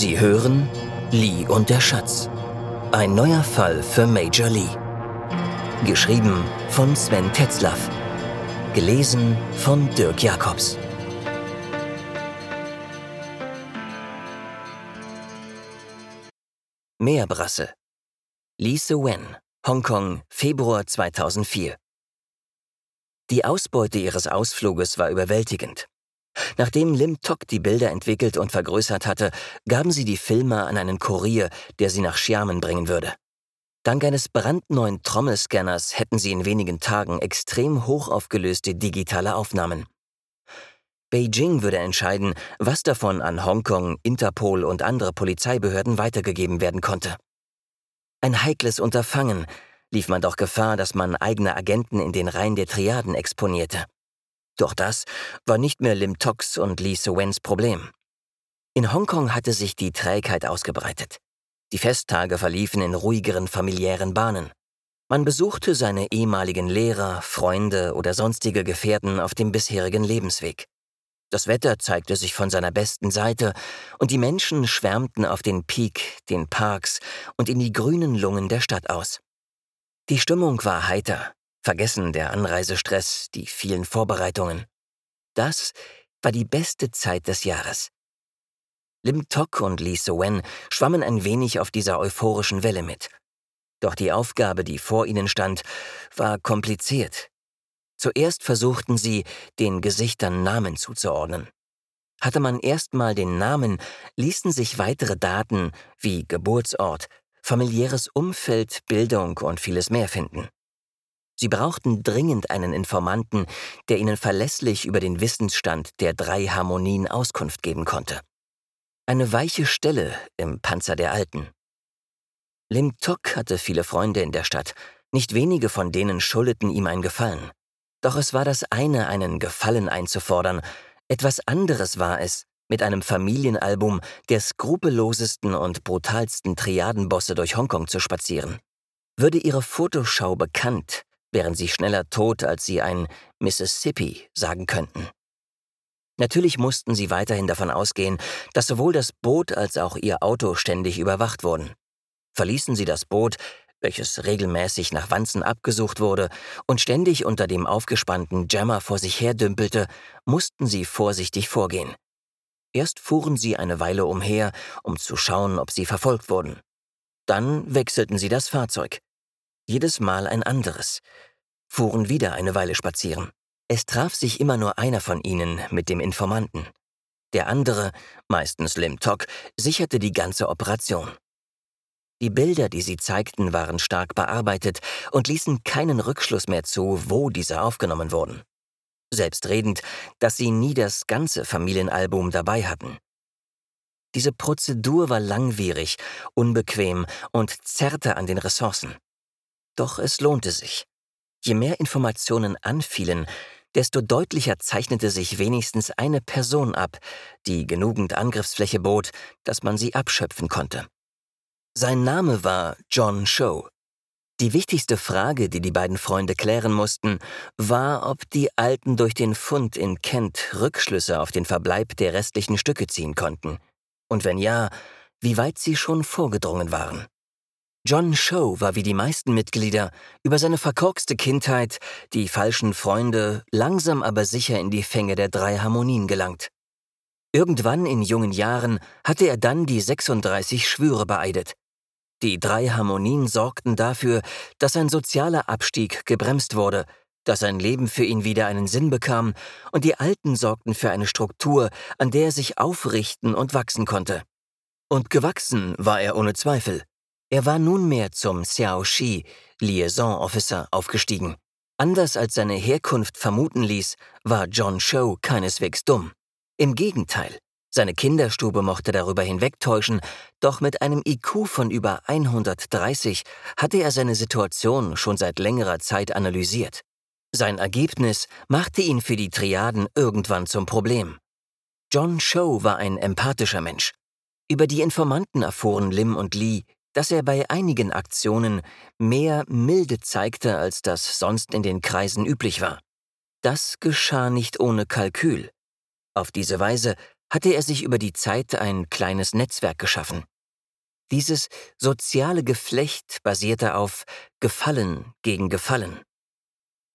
Sie hören Lee und der Schatz. Ein neuer Fall für Major Lee. Geschrieben von Sven Tetzlaff. Gelesen von Dirk Jacobs. Meerbrasse. Lise Wen, Hongkong, Februar 2004. Die Ausbeute ihres Ausfluges war überwältigend. Nachdem Lim Tok die Bilder entwickelt und vergrößert hatte, gaben sie die Filme an einen Kurier, der sie nach Xiamen bringen würde. Dank eines brandneuen Trommelscanners hätten sie in wenigen Tagen extrem hochaufgelöste digitale Aufnahmen. Beijing würde entscheiden, was davon an Hongkong, Interpol und andere Polizeibehörden weitergegeben werden konnte. Ein heikles Unterfangen, lief man doch Gefahr, dass man eigene Agenten in den Reihen der Triaden exponierte. Doch das war nicht mehr Lim Toks und Lee Sewens Problem. In Hongkong hatte sich die Trägheit ausgebreitet. Die Festtage verliefen in ruhigeren familiären Bahnen. Man besuchte seine ehemaligen Lehrer, Freunde oder sonstige Gefährten auf dem bisherigen Lebensweg. Das Wetter zeigte sich von seiner besten Seite und die Menschen schwärmten auf den Peak, den Parks und in die grünen Lungen der Stadt aus. Die Stimmung war heiter, vergessen der Anreisestress, die vielen Vorbereitungen. Das war die beste Zeit des Jahres. Lim Tok und Lee So-wen schwammen ein wenig auf dieser euphorischen Welle mit. Doch die Aufgabe, die vor ihnen stand, war kompliziert. Zuerst versuchten sie, den Gesichtern Namen zuzuordnen. Hatte man erstmal den Namen, ließen sich weitere Daten wie Geburtsort, familiäres Umfeld, Bildung und vieles mehr finden. Sie brauchten dringend einen Informanten, der ihnen verlässlich über den Wissensstand der drei Harmonien Auskunft geben konnte. Eine weiche Stelle im Panzer der Alten. Lim Tok hatte viele Freunde in der Stadt, nicht wenige von denen schuldeten ihm ein Gefallen. Doch es war das eine, einen Gefallen einzufordern, etwas anderes war es, mit einem Familienalbum der skrupellosesten und brutalsten Triadenbosse durch Hongkong zu spazieren. Würde ihre Fotoschau bekannt, wären sie schneller tot, als sie ein Mississippi sagen könnten. Natürlich mussten sie weiterhin davon ausgehen, dass sowohl das Boot als auch ihr Auto ständig überwacht wurden. Verließen sie das Boot, welches regelmäßig nach Wanzen abgesucht wurde und ständig unter dem aufgespannten Jammer vor sich herdümpelte, mussten sie vorsichtig vorgehen. Erst fuhren sie eine Weile umher, um zu schauen, ob sie verfolgt wurden. Dann wechselten sie das Fahrzeug jedes Mal ein anderes, fuhren wieder eine Weile spazieren. Es traf sich immer nur einer von ihnen mit dem Informanten. Der andere, meistens Lim Tok, sicherte die ganze Operation. Die Bilder, die sie zeigten, waren stark bearbeitet und ließen keinen Rückschluss mehr zu, wo diese aufgenommen wurden. Selbstredend, dass sie nie das ganze Familienalbum dabei hatten. Diese Prozedur war langwierig, unbequem und zerrte an den Ressourcen. Doch es lohnte sich. Je mehr Informationen anfielen, desto deutlicher zeichnete sich wenigstens eine Person ab, die genügend Angriffsfläche bot, dass man sie abschöpfen konnte. Sein Name war John Show. Die wichtigste Frage, die die beiden Freunde klären mussten, war, ob die Alten durch den Fund in Kent Rückschlüsse auf den Verbleib der restlichen Stücke ziehen konnten. Und wenn ja, wie weit sie schon vorgedrungen waren. John Show war wie die meisten Mitglieder über seine verkorkste Kindheit, die falschen Freunde, langsam aber sicher in die Fänge der drei Harmonien gelangt. Irgendwann in jungen Jahren hatte er dann die 36 Schwüre beeidet. Die drei Harmonien sorgten dafür, dass sein sozialer Abstieg gebremst wurde, dass sein Leben für ihn wieder einen Sinn bekam, und die Alten sorgten für eine Struktur, an der er sich aufrichten und wachsen konnte. Und gewachsen war er ohne Zweifel. Er war nunmehr zum Xiao Shi, Liaison Officer, aufgestiegen. Anders als seine Herkunft vermuten ließ, war John Show keineswegs dumm. Im Gegenteil, seine Kinderstube mochte darüber hinwegtäuschen, doch mit einem IQ von über 130 hatte er seine Situation schon seit längerer Zeit analysiert. Sein Ergebnis machte ihn für die Triaden irgendwann zum Problem. John Show war ein empathischer Mensch. Über die Informanten erfuhren Lim und Lee, dass er bei einigen Aktionen mehr Milde zeigte, als das sonst in den Kreisen üblich war. Das geschah nicht ohne Kalkül. Auf diese Weise hatte er sich über die Zeit ein kleines Netzwerk geschaffen. Dieses soziale Geflecht basierte auf Gefallen gegen Gefallen.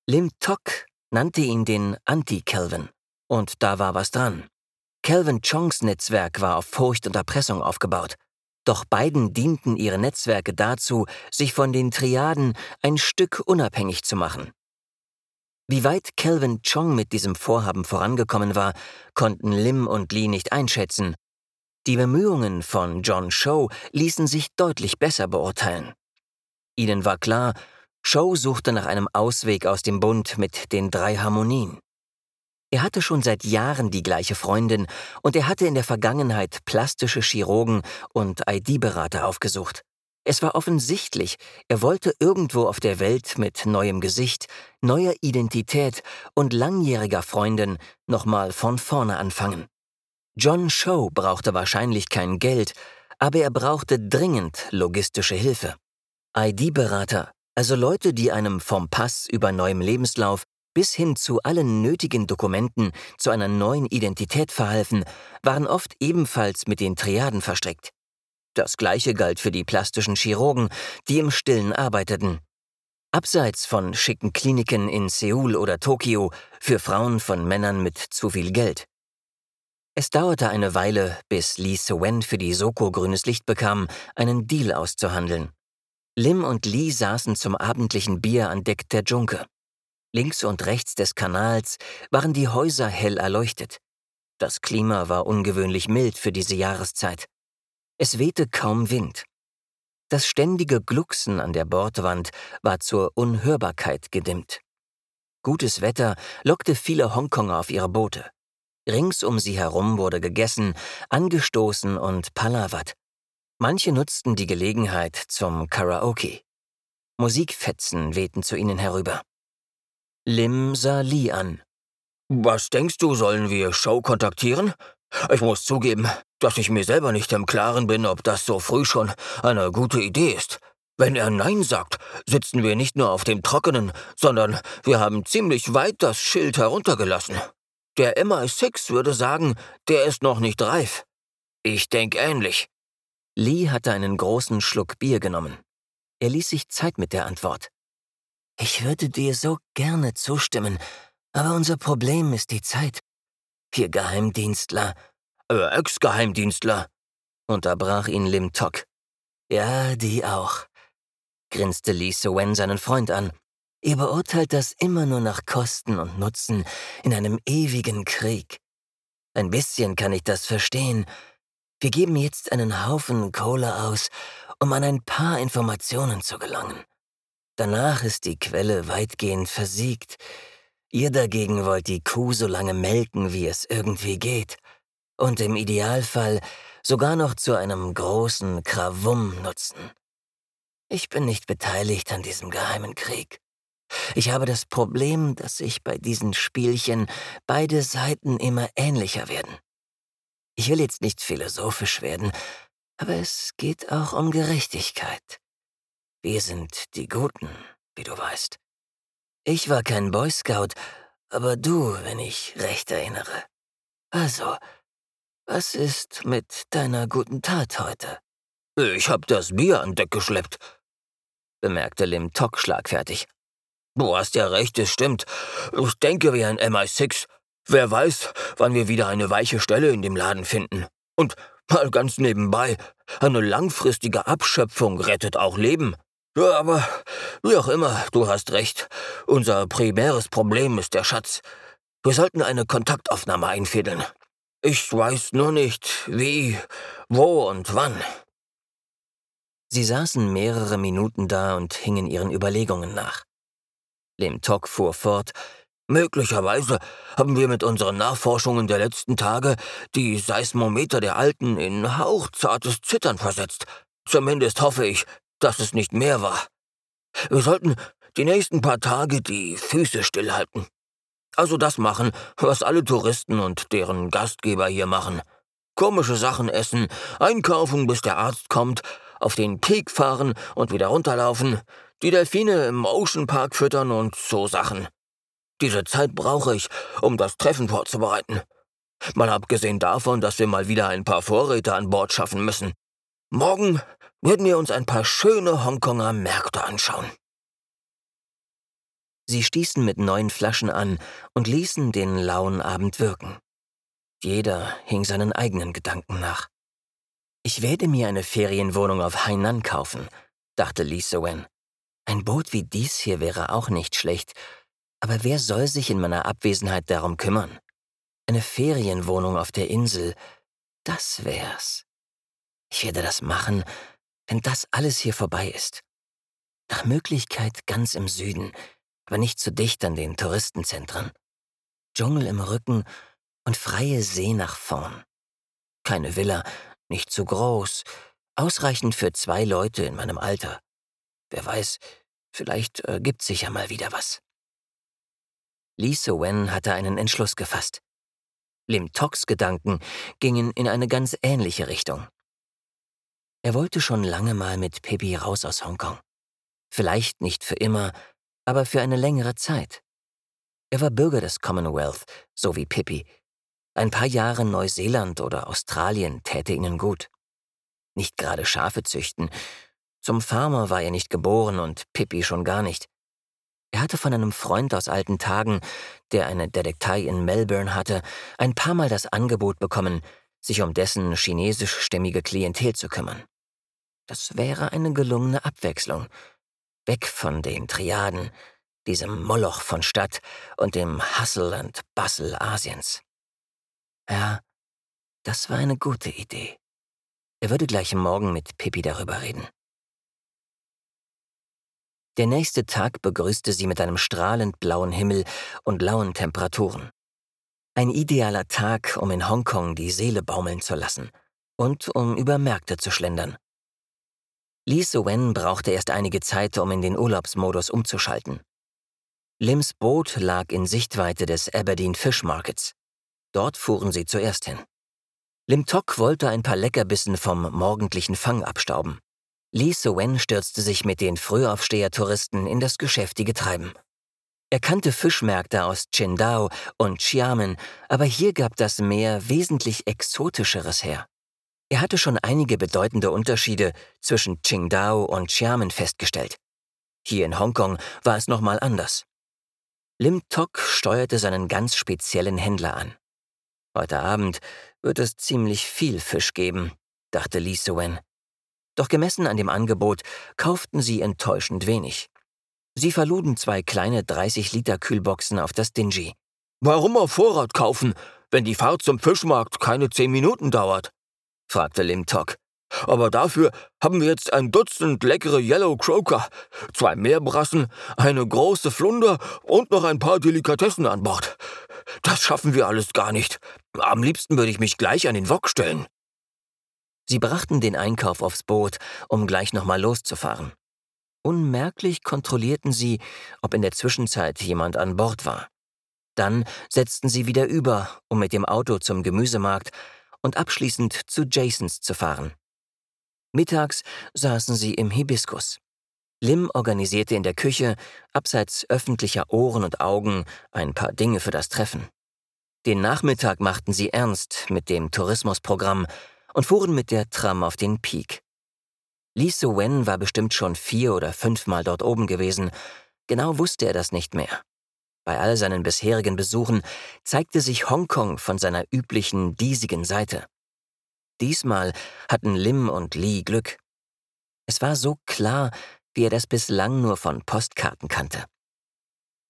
Lim Tok nannte ihn den Anti-Calvin. Und da war was dran. Calvin Chongs Netzwerk war auf Furcht und Erpressung aufgebaut. Doch beiden dienten ihre Netzwerke dazu, sich von den Triaden ein Stück unabhängig zu machen. Wie weit Calvin Chong mit diesem Vorhaben vorangekommen war, konnten Lim und Lee nicht einschätzen. Die Bemühungen von John Show ließen sich deutlich besser beurteilen. Ihnen war klar, Show suchte nach einem Ausweg aus dem Bund mit den drei Harmonien. Er hatte schon seit Jahren die gleiche Freundin und er hatte in der Vergangenheit plastische Chirurgen und ID-Berater aufgesucht. Es war offensichtlich, er wollte irgendwo auf der Welt mit neuem Gesicht, neuer Identität und langjähriger Freundin nochmal von vorne anfangen. John Show brauchte wahrscheinlich kein Geld, aber er brauchte dringend logistische Hilfe. ID-Berater, also Leute, die einem vom Pass über neuem Lebenslauf bis hin zu allen nötigen Dokumenten zu einer neuen Identität verhalfen, waren oft ebenfalls mit den Triaden verstrickt. Das gleiche galt für die plastischen Chirurgen, die im Stillen arbeiteten. Abseits von schicken Kliniken in Seoul oder Tokio für Frauen von Männern mit zu viel Geld. Es dauerte eine Weile, bis Lee Se-wen für die Soko grünes Licht bekam, einen Deal auszuhandeln. Lim und Lee saßen zum abendlichen Bier an Deck der Junke. Links und rechts des Kanals waren die Häuser hell erleuchtet. Das Klima war ungewöhnlich mild für diese Jahreszeit. Es wehte kaum Wind. Das ständige Glucksen an der Bordwand war zur Unhörbarkeit gedimmt. Gutes Wetter lockte viele Hongkonger auf ihre Boote. Rings um sie herum wurde gegessen, angestoßen und palavert. Manche nutzten die Gelegenheit zum Karaoke. Musikfetzen wehten zu ihnen herüber. Lim sah Lee an. Was denkst du, sollen wir Show kontaktieren? Ich muss zugeben, dass ich mir selber nicht im Klaren bin, ob das so früh schon eine gute Idee ist. Wenn er Nein sagt, sitzen wir nicht nur auf dem Trockenen, sondern wir haben ziemlich weit das Schild heruntergelassen. Der MI6 würde sagen, der ist noch nicht reif. Ich denk ähnlich. Lee hatte einen großen Schluck Bier genommen. Er ließ sich Zeit mit der Antwort. Ich würde dir so gerne zustimmen, aber unser Problem ist die Zeit. Ihr Geheimdienstler. Äh, Ex-Geheimdienstler, unterbrach ihn Lim Tok. Ja, die auch, grinste Lee So-wen seinen Freund an. Ihr beurteilt das immer nur nach Kosten und Nutzen in einem ewigen Krieg. Ein bisschen kann ich das verstehen. Wir geben jetzt einen Haufen Kohle aus, um an ein paar Informationen zu gelangen. Danach ist die Quelle weitgehend versiegt. Ihr dagegen wollt die Kuh so lange melken, wie es irgendwie geht. Und im Idealfall sogar noch zu einem großen Krawum nutzen. Ich bin nicht beteiligt an diesem geheimen Krieg. Ich habe das Problem, dass sich bei diesen Spielchen beide Seiten immer ähnlicher werden. Ich will jetzt nicht philosophisch werden, aber es geht auch um Gerechtigkeit. Wir sind die Guten, wie du weißt. Ich war kein Boy Scout, aber du, wenn ich recht erinnere. Also, was ist mit deiner guten Tat heute? Ich hab das Bier an Deck geschleppt, bemerkte Lim Tok schlagfertig. Du hast ja recht, es stimmt. Ich denke wie ein MI6. Wer weiß, wann wir wieder eine weiche Stelle in dem Laden finden. Und mal ganz nebenbei, eine langfristige Abschöpfung rettet auch Leben. Ja, aber wie auch immer, du hast recht. Unser primäres Problem ist der Schatz. Wir sollten eine Kontaktaufnahme einfädeln. Ich weiß nur nicht, wie, wo und wann. Sie saßen mehrere Minuten da und hingen ihren Überlegungen nach. Lim Tok fuhr fort. Möglicherweise haben wir mit unseren Nachforschungen der letzten Tage die Seismometer der Alten in hauchzartes Zittern versetzt. Zumindest hoffe ich, dass es nicht mehr war. Wir sollten die nächsten paar Tage die Füße stillhalten. Also das machen, was alle Touristen und deren Gastgeber hier machen. Komische Sachen essen, einkaufen, bis der Arzt kommt, auf den Peak fahren und wieder runterlaufen, die Delfine im Ocean Park füttern und so Sachen. Diese Zeit brauche ich, um das Treffen vorzubereiten. Mal abgesehen davon, dass wir mal wieder ein paar Vorräte an Bord schaffen müssen. Morgen werden wir uns ein paar schöne Hongkonger Märkte anschauen. Sie stießen mit neuen Flaschen an und ließen den lauen Abend wirken. Jeder hing seinen eigenen Gedanken nach. Ich werde mir eine Ferienwohnung auf Hainan kaufen, dachte Lee Sowen. Ein Boot wie dies hier wäre auch nicht schlecht, aber wer soll sich in meiner Abwesenheit darum kümmern? Eine Ferienwohnung auf der Insel, das wär's. Ich werde das machen, wenn das alles hier vorbei ist. Nach Möglichkeit ganz im Süden, aber nicht zu dicht an den Touristenzentren. Dschungel im Rücken und freie See nach vorn. Keine Villa, nicht zu groß, ausreichend für zwei Leute in meinem Alter. Wer weiß, vielleicht ergibt sich ja mal wieder was. Lee So-wen hatte einen Entschluss gefasst. Lim Toks Gedanken gingen in eine ganz ähnliche Richtung. Er wollte schon lange mal mit Pippi raus aus Hongkong. Vielleicht nicht für immer, aber für eine längere Zeit. Er war Bürger des Commonwealth, so wie Pippi. Ein paar Jahre Neuseeland oder Australien täte ihnen gut. Nicht gerade Schafe züchten. Zum Farmer war er nicht geboren und Pippi schon gar nicht. Er hatte von einem Freund aus alten Tagen, der eine Detektei in Melbourne hatte, ein paar Mal das Angebot bekommen, sich um dessen chinesischstämmige Klientel zu kümmern. Das wäre eine gelungene Abwechslung. Weg von den Triaden, diesem Moloch von Stadt und dem Hustle and Bustle Asiens. Ja, das war eine gute Idee. Er würde gleich morgen mit Pippi darüber reden. Der nächste Tag begrüßte sie mit einem strahlend blauen Himmel und lauen Temperaturen. Ein idealer Tag, um in Hongkong die Seele baumeln zu lassen und um über Märkte zu schlendern. Lee So-wen brauchte erst einige Zeit, um in den Urlaubsmodus umzuschalten. Lims Boot lag in Sichtweite des Aberdeen Fish Markets. Dort fuhren sie zuerst hin. Lim Tok wollte ein paar Leckerbissen vom morgendlichen Fang abstauben. Lee So-wen stürzte sich mit den Frühaufsteher-Touristen in das geschäftige Treiben. Er kannte Fischmärkte aus Qingdao und Xiamen, aber hier gab das Meer wesentlich Exotischeres her. Er hatte schon einige bedeutende Unterschiede zwischen Qingdao und Xiamen festgestellt. Hier in Hongkong war es nochmal anders. Lim Tok steuerte seinen ganz speziellen Händler an. Heute Abend wird es ziemlich viel Fisch geben, dachte Lee Suen. Doch gemessen an dem Angebot kauften sie enttäuschend wenig. Sie verluden zwei kleine 30-Liter-Kühlboxen auf das Dingy. Warum auf Vorrat kaufen, wenn die Fahrt zum Fischmarkt keine zehn Minuten dauert? Fragte Lim Tok. Aber dafür haben wir jetzt ein Dutzend leckere Yellow Croaker, zwei Meerbrassen, eine große Flunder und noch ein paar Delikatessen an Bord. Das schaffen wir alles gar nicht. Am liebsten würde ich mich gleich an den Wok stellen. Sie brachten den Einkauf aufs Boot, um gleich nochmal loszufahren. Unmerklich kontrollierten sie, ob in der Zwischenzeit jemand an Bord war. Dann setzten sie wieder über, um mit dem Auto zum Gemüsemarkt und abschließend zu Jasons zu fahren. Mittags saßen sie im Hibiskus. Lim organisierte in der Küche, abseits öffentlicher Ohren und Augen, ein paar Dinge für das Treffen. Den Nachmittag machten sie ernst mit dem Tourismusprogramm und fuhren mit der Tram auf den Peak. Lee So-wen war bestimmt schon vier oder fünfmal dort oben gewesen, genau wusste er das nicht mehr. Bei all seinen bisherigen Besuchen zeigte sich Hongkong von seiner üblichen diesigen Seite. Diesmal hatten Lim und Lee Glück. Es war so klar, wie er das bislang nur von Postkarten kannte.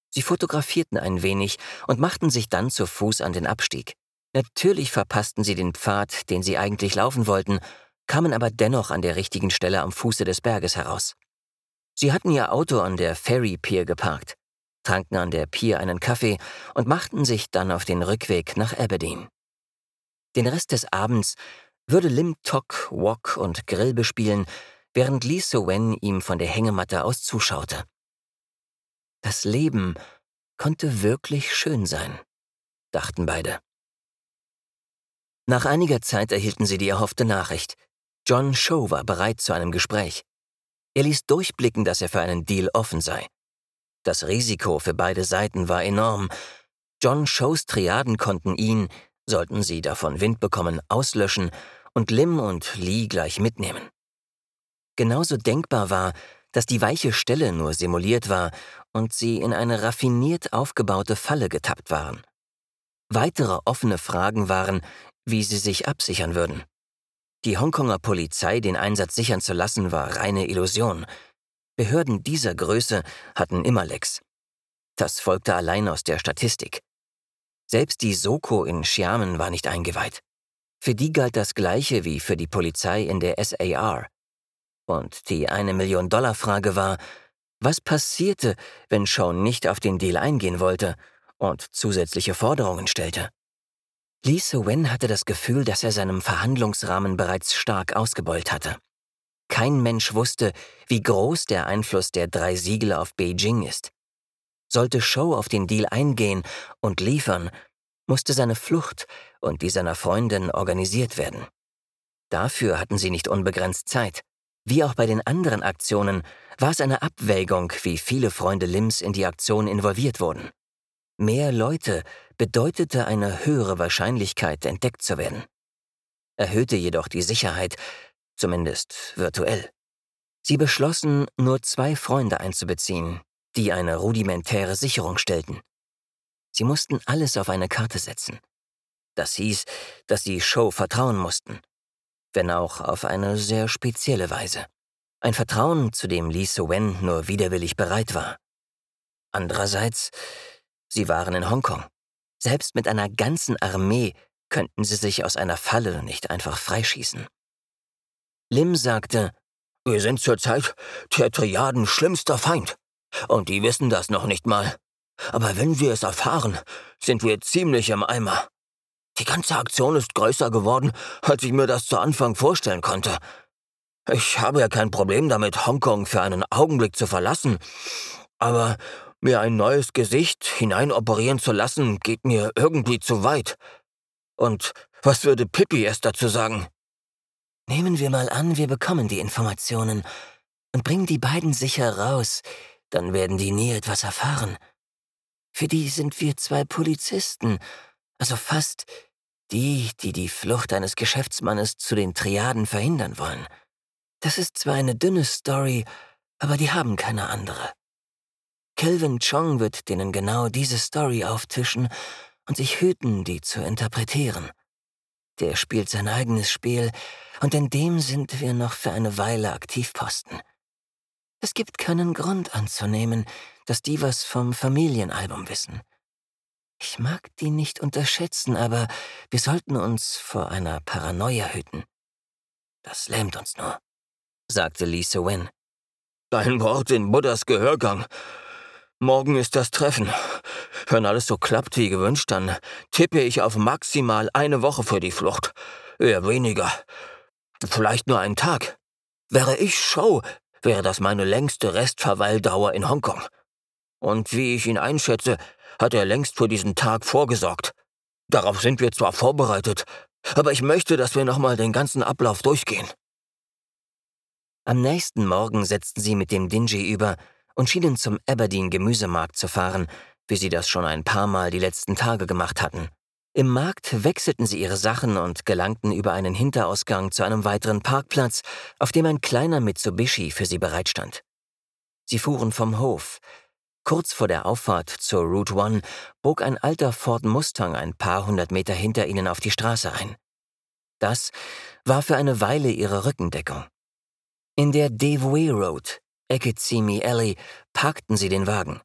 Sie fotografierten ein wenig und machten sich dann zu Fuß an den Abstieg. Natürlich verpassten sie den Pfad, den sie eigentlich laufen wollten, kamen aber dennoch an der richtigen Stelle am Fuße des Berges heraus. Sie hatten ihr Auto an der Ferry Pier geparkt tranken an der Pier einen Kaffee und machten sich dann auf den Rückweg nach Aberdeen. Den Rest des Abends würde Lim Tok Wok und Grill bespielen, während Lee So-wen ihm von der Hängematte aus zuschaute. Das Leben konnte wirklich schön sein, dachten beide. Nach einiger Zeit erhielten sie die erhoffte Nachricht. John Show war bereit zu einem Gespräch. Er ließ durchblicken, dass er für einen Deal offen sei. Das Risiko für beide Seiten war enorm. John Shows Triaden konnten ihn, sollten sie davon Wind bekommen, auslöschen und Lim und Lee gleich mitnehmen. Genauso denkbar war, dass die weiche Stelle nur simuliert war und sie in eine raffiniert aufgebaute Falle getappt waren. Weitere offene Fragen waren, wie sie sich absichern würden. Die Hongkonger Polizei den Einsatz sichern zu lassen, war reine Illusion. Behörden dieser Größe hatten immer Lecks. Das folgte allein aus der Statistik. Selbst die Soko in Xiamen war nicht eingeweiht. Für die galt das Gleiche wie für die Polizei in der SAR. Und die eine Million Dollar Frage war, was passierte, wenn Sean nicht auf den Deal eingehen wollte und zusätzliche Forderungen stellte? Lee Se-wen hatte das Gefühl, dass er seinem Verhandlungsrahmen bereits stark ausgebeult hatte. Kein Mensch wusste, wie groß der Einfluss der drei Siegel auf Beijing ist. Sollte Show auf den Deal eingehen und liefern, musste seine Flucht und die seiner Freundin organisiert werden. Dafür hatten sie nicht unbegrenzt Zeit. Wie auch bei den anderen Aktionen war es eine Abwägung, wie viele Freunde Lims in die Aktion involviert wurden. Mehr Leute bedeutete eine höhere Wahrscheinlichkeit, entdeckt zu werden. Erhöhte jedoch die Sicherheit, zumindest virtuell. Sie beschlossen, nur zwei Freunde einzubeziehen, die eine rudimentäre Sicherung stellten. Sie mussten alles auf eine Karte setzen. Das hieß, dass sie Show vertrauen mussten wenn auch auf eine sehr spezielle Weise. Ein Vertrauen, zu dem Lee So-wen nur widerwillig bereit war. Andererseits, sie waren in Hongkong. Selbst mit einer ganzen Armee könnten sie sich aus einer Falle nicht einfach freischießen. Lim sagte, wir sind zurzeit der Triaden schlimmster Feind. Und die wissen das noch nicht mal. Aber wenn wir es erfahren, sind wir ziemlich im Eimer. Die ganze Aktion ist größer geworden, als ich mir das zu Anfang vorstellen konnte. Ich habe ja kein Problem damit, Hongkong für einen Augenblick zu verlassen, aber mir ein neues Gesicht hineinoperieren zu lassen, geht mir irgendwie zu weit. Und was würde Pippi erst dazu sagen? Nehmen wir mal an, wir bekommen die Informationen und bringen die beiden sicher raus, dann werden die nie etwas erfahren. Für die sind wir zwei Polizisten also fast die, die die Flucht eines Geschäftsmannes zu den Triaden verhindern wollen. Das ist zwar eine dünne Story, aber die haben keine andere. Kelvin Chong wird denen genau diese Story auftischen und sich hüten, die zu interpretieren. Der spielt sein eigenes Spiel, und in dem sind wir noch für eine Weile Aktivposten. Es gibt keinen Grund anzunehmen, dass die was vom Familienalbum wissen. Ich mag die nicht unterschätzen, aber wir sollten uns vor einer Paranoia hüten. Das lähmt uns nur, sagte Lisa Wen. Dein Wort in Buddhas Gehörgang. Morgen ist das Treffen. Wenn alles so klappt wie gewünscht, dann tippe ich auf maximal eine Woche für die Flucht. Eher weniger. Vielleicht nur einen Tag. Wäre ich Show, wäre das meine längste Restverweildauer in Hongkong. Und wie ich ihn einschätze, hat er längst für diesen Tag vorgesorgt. Darauf sind wir zwar vorbereitet, aber ich möchte, dass wir nochmal den ganzen Ablauf durchgehen. Am nächsten Morgen setzten sie mit dem Dingy über und schienen zum Aberdeen Gemüsemarkt zu fahren, wie sie das schon ein paar Mal die letzten Tage gemacht hatten. Im Markt wechselten sie ihre Sachen und gelangten über einen Hinterausgang zu einem weiteren Parkplatz, auf dem ein kleiner Mitsubishi für sie bereitstand. Sie fuhren vom Hof, Kurz vor der Auffahrt zur Route One bog ein alter Ford Mustang ein paar hundert Meter hinter ihnen auf die Straße ein. Das war für eine Weile ihre Rückendeckung. In der Devoué Road, Ecke Zimi Alley, parkten sie den Wagen.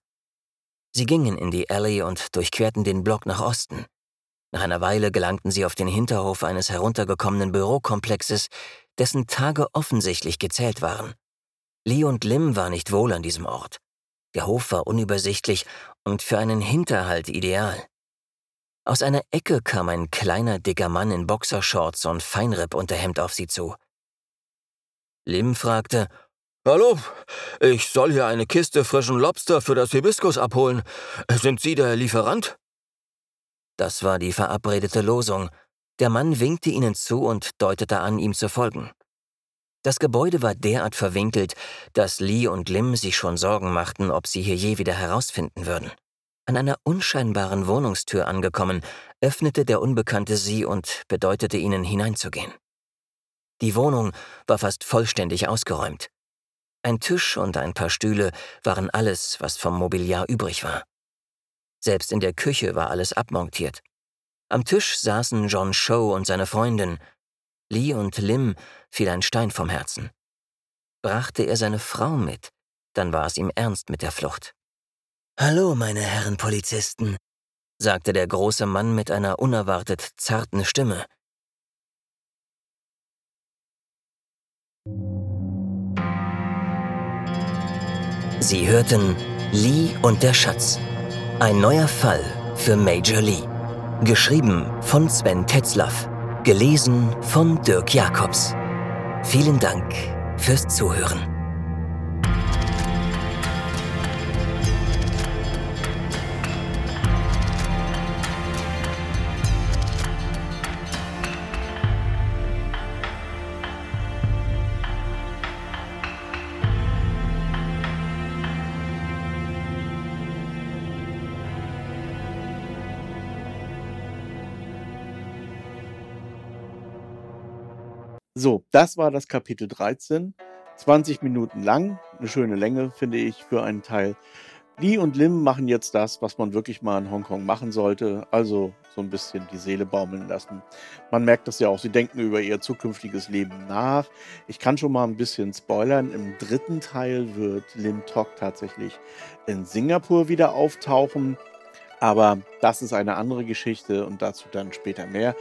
Sie gingen in die Alley und durchquerten den Block nach Osten. Nach einer Weile gelangten sie auf den Hinterhof eines heruntergekommenen Bürokomplexes, dessen Tage offensichtlich gezählt waren. Lee und Lim war nicht wohl an diesem Ort. Der Hof war unübersichtlich und für einen Hinterhalt ideal. Aus einer Ecke kam ein kleiner, dicker Mann in Boxershorts und Feinripp-Unterhemd auf sie zu. Lim fragte, Hallo, ich soll hier eine Kiste frischen Lobster für das Hibiskus abholen. Sind Sie der Lieferant? Das war die verabredete Losung. Der Mann winkte ihnen zu und deutete an, ihm zu folgen. Das Gebäude war derart verwinkelt, dass Lee und Lim sich schon Sorgen machten, ob sie hier je wieder herausfinden würden. An einer unscheinbaren Wohnungstür angekommen, öffnete der Unbekannte sie und bedeutete ihnen hineinzugehen. Die Wohnung war fast vollständig ausgeräumt. Ein Tisch und ein paar Stühle waren alles, was vom Mobiliar übrig war. Selbst in der Küche war alles abmontiert. Am Tisch saßen John Show und seine Freundin. Lee und Lim fiel ein Stein vom Herzen. Brachte er seine Frau mit, dann war es ihm ernst mit der Flucht. Hallo, meine Herren Polizisten, sagte der große Mann mit einer unerwartet zarten Stimme. Sie hörten Lee und der Schatz. Ein neuer Fall für Major Lee. Geschrieben von Sven Tetzlaff. Gelesen von Dirk Jacobs. Vielen Dank fürs Zuhören. So, das war das Kapitel 13. 20 Minuten lang, eine schöne Länge, finde ich, für einen Teil. Lee und Lim machen jetzt das, was man wirklich mal in Hongkong machen sollte, also so ein bisschen die Seele baumeln lassen. Man merkt das ja auch, sie denken über ihr zukünftiges Leben nach. Ich kann schon mal ein bisschen spoilern, im dritten Teil wird Lim Tok tatsächlich in Singapur wieder auftauchen, aber das ist eine andere Geschichte und dazu dann später mehr.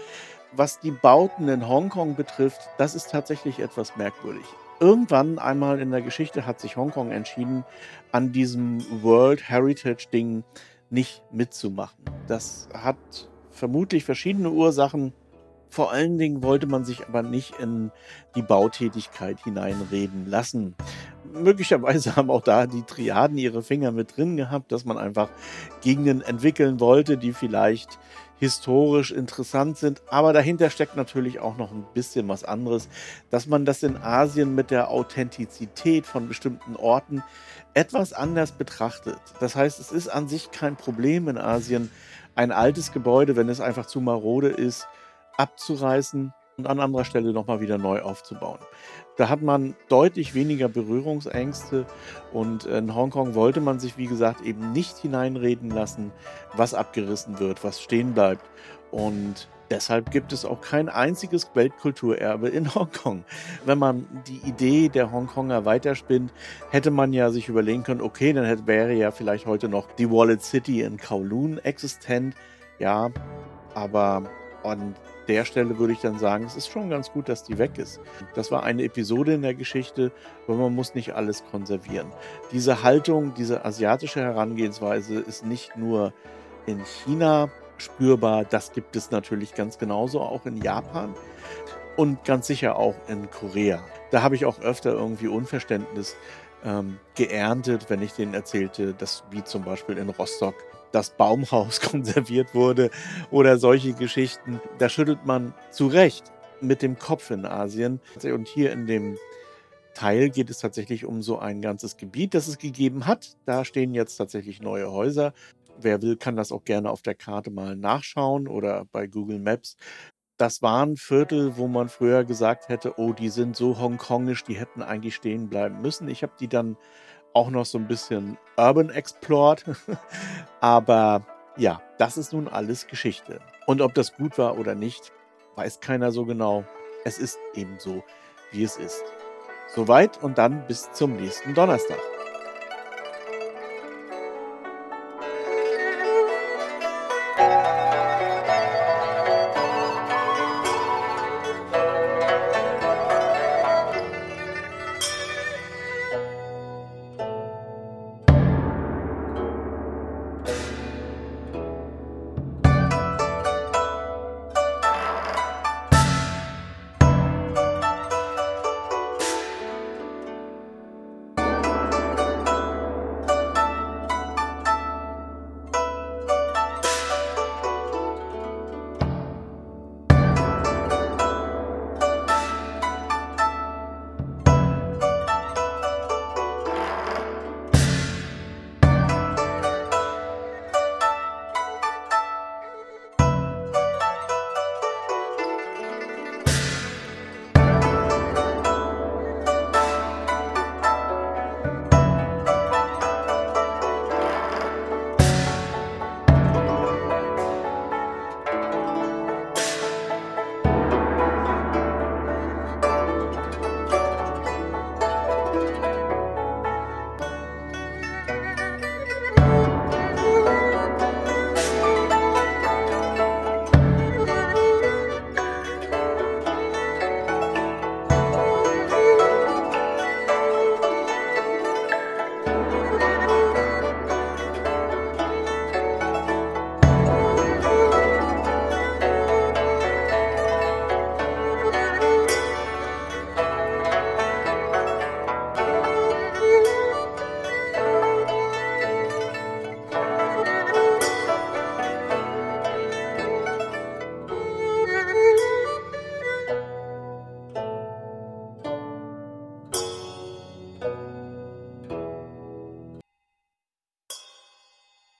Was die Bauten in Hongkong betrifft, das ist tatsächlich etwas merkwürdig. Irgendwann einmal in der Geschichte hat sich Hongkong entschieden, an diesem World Heritage Ding nicht mitzumachen. Das hat vermutlich verschiedene Ursachen. Vor allen Dingen wollte man sich aber nicht in die Bautätigkeit hineinreden lassen. Möglicherweise haben auch da die Triaden ihre Finger mit drin gehabt, dass man einfach Gegenden entwickeln wollte, die vielleicht historisch interessant sind. Aber dahinter steckt natürlich auch noch ein bisschen was anderes, dass man das in Asien mit der Authentizität von bestimmten Orten etwas anders betrachtet. Das heißt, es ist an sich kein Problem in Asien, ein altes Gebäude, wenn es einfach zu marode ist, abzureißen und an anderer Stelle nochmal wieder neu aufzubauen. Da hat man deutlich weniger Berührungsängste und in Hongkong wollte man sich, wie gesagt, eben nicht hineinreden lassen, was abgerissen wird, was stehen bleibt. Und deshalb gibt es auch kein einziges Weltkulturerbe in Hongkong. Wenn man die Idee der Hongkonger weiterspinnt, hätte man ja sich überlegen können, okay, dann hätte, wäre ja vielleicht heute noch die Wallet City in Kowloon existent. Ja, aber und der Stelle würde ich dann sagen, es ist schon ganz gut, dass die weg ist. Das war eine Episode in der Geschichte, aber man muss nicht alles konservieren. Diese Haltung, diese asiatische Herangehensweise ist nicht nur in China spürbar, das gibt es natürlich ganz genauso auch in Japan und ganz sicher auch in Korea. Da habe ich auch öfter irgendwie Unverständnis ähm, geerntet, wenn ich denen erzählte, dass wie zum Beispiel in Rostock das Baumhaus konserviert wurde oder solche Geschichten. Da schüttelt man zu Recht mit dem Kopf in Asien. Und hier in dem Teil geht es tatsächlich um so ein ganzes Gebiet, das es gegeben hat. Da stehen jetzt tatsächlich neue Häuser. Wer will, kann das auch gerne auf der Karte mal nachschauen oder bei Google Maps. Das waren Viertel, wo man früher gesagt hätte, oh, die sind so hongkongisch, die hätten eigentlich stehen bleiben müssen. Ich habe die dann auch noch so ein bisschen Urban Explored. Aber ja, das ist nun alles Geschichte. Und ob das gut war oder nicht, weiß keiner so genau. Es ist eben so, wie es ist. Soweit und dann bis zum nächsten Donnerstag.